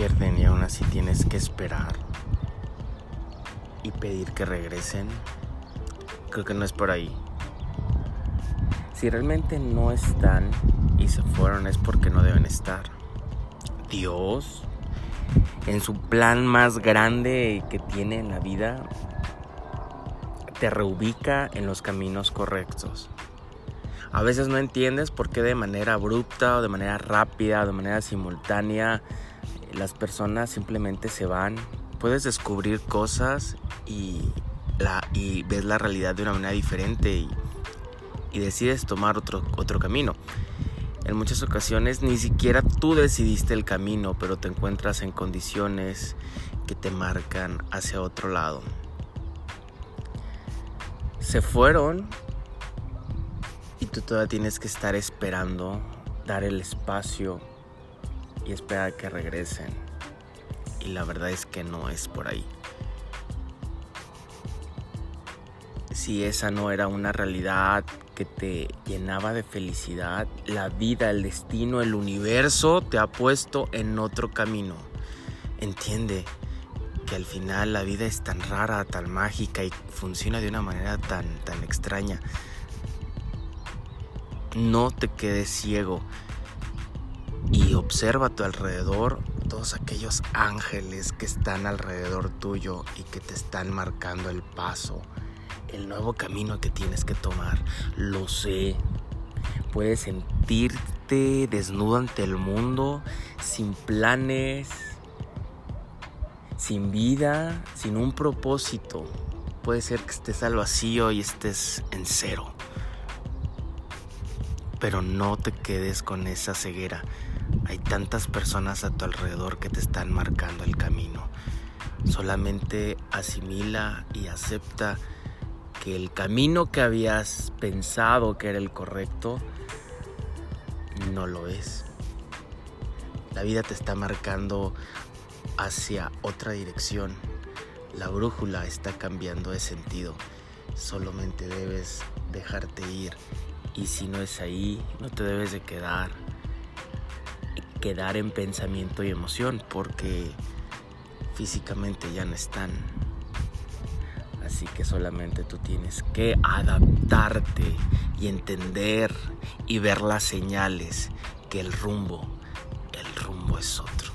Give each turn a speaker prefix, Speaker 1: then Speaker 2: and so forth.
Speaker 1: pierden y aún así tienes que esperar y pedir que regresen, creo que no es por ahí. Si realmente no están y se fueron es porque no deben estar. Dios, en su plan más grande que tiene en la vida, te reubica en los caminos correctos. A veces no entiendes por qué de manera abrupta o de manera rápida o de manera simultánea las personas simplemente se van. Puedes descubrir cosas y, la, ves la realidad de una manera diferente y, decides tomar otro, otro camino. En muchas ocasiones ni siquiera tú decidiste el camino, pero te encuentras en condiciones que te marcan hacia otro lado. Se fueron tú todavía tienes que estar esperando, dar el espacio y esperar que regresen. Y la verdad es que no es por ahí. Si esa no era una realidad que te llenaba de felicidad, la vida, el destino, el universo te ha puesto en otro camino. Entiende que al final la vida es tan rara, tan mágica y funciona de una manera tan, tan extraña no te quedes ciego y observa a tu alrededor todos aquellos ángeles que están alrededor tuyo y que te están marcando el paso, el nuevo camino que tienes que tomar. Lo sé. Puedes sentirte desnudo ante el mundo, sin planes, sin vida, sin un propósito. Puede ser que estés al vacío y estés en cero pero no te quedes con esa ceguera. Hay tantas personas a tu alrededor que te están marcando el camino. Solamente asimila y acepta que el camino que habías pensado que era el correcto no lo es. La vida te está marcando hacia otra dirección. La brújula está cambiando de sentido. Solamente debes dejarte ir y si no es ahí, no te debes de quedar quedar en pensamiento y emoción porque físicamente ya no están. Así que solamente tú tienes que adaptarte y entender y ver las señales que el rumbo, el rumbo es otro.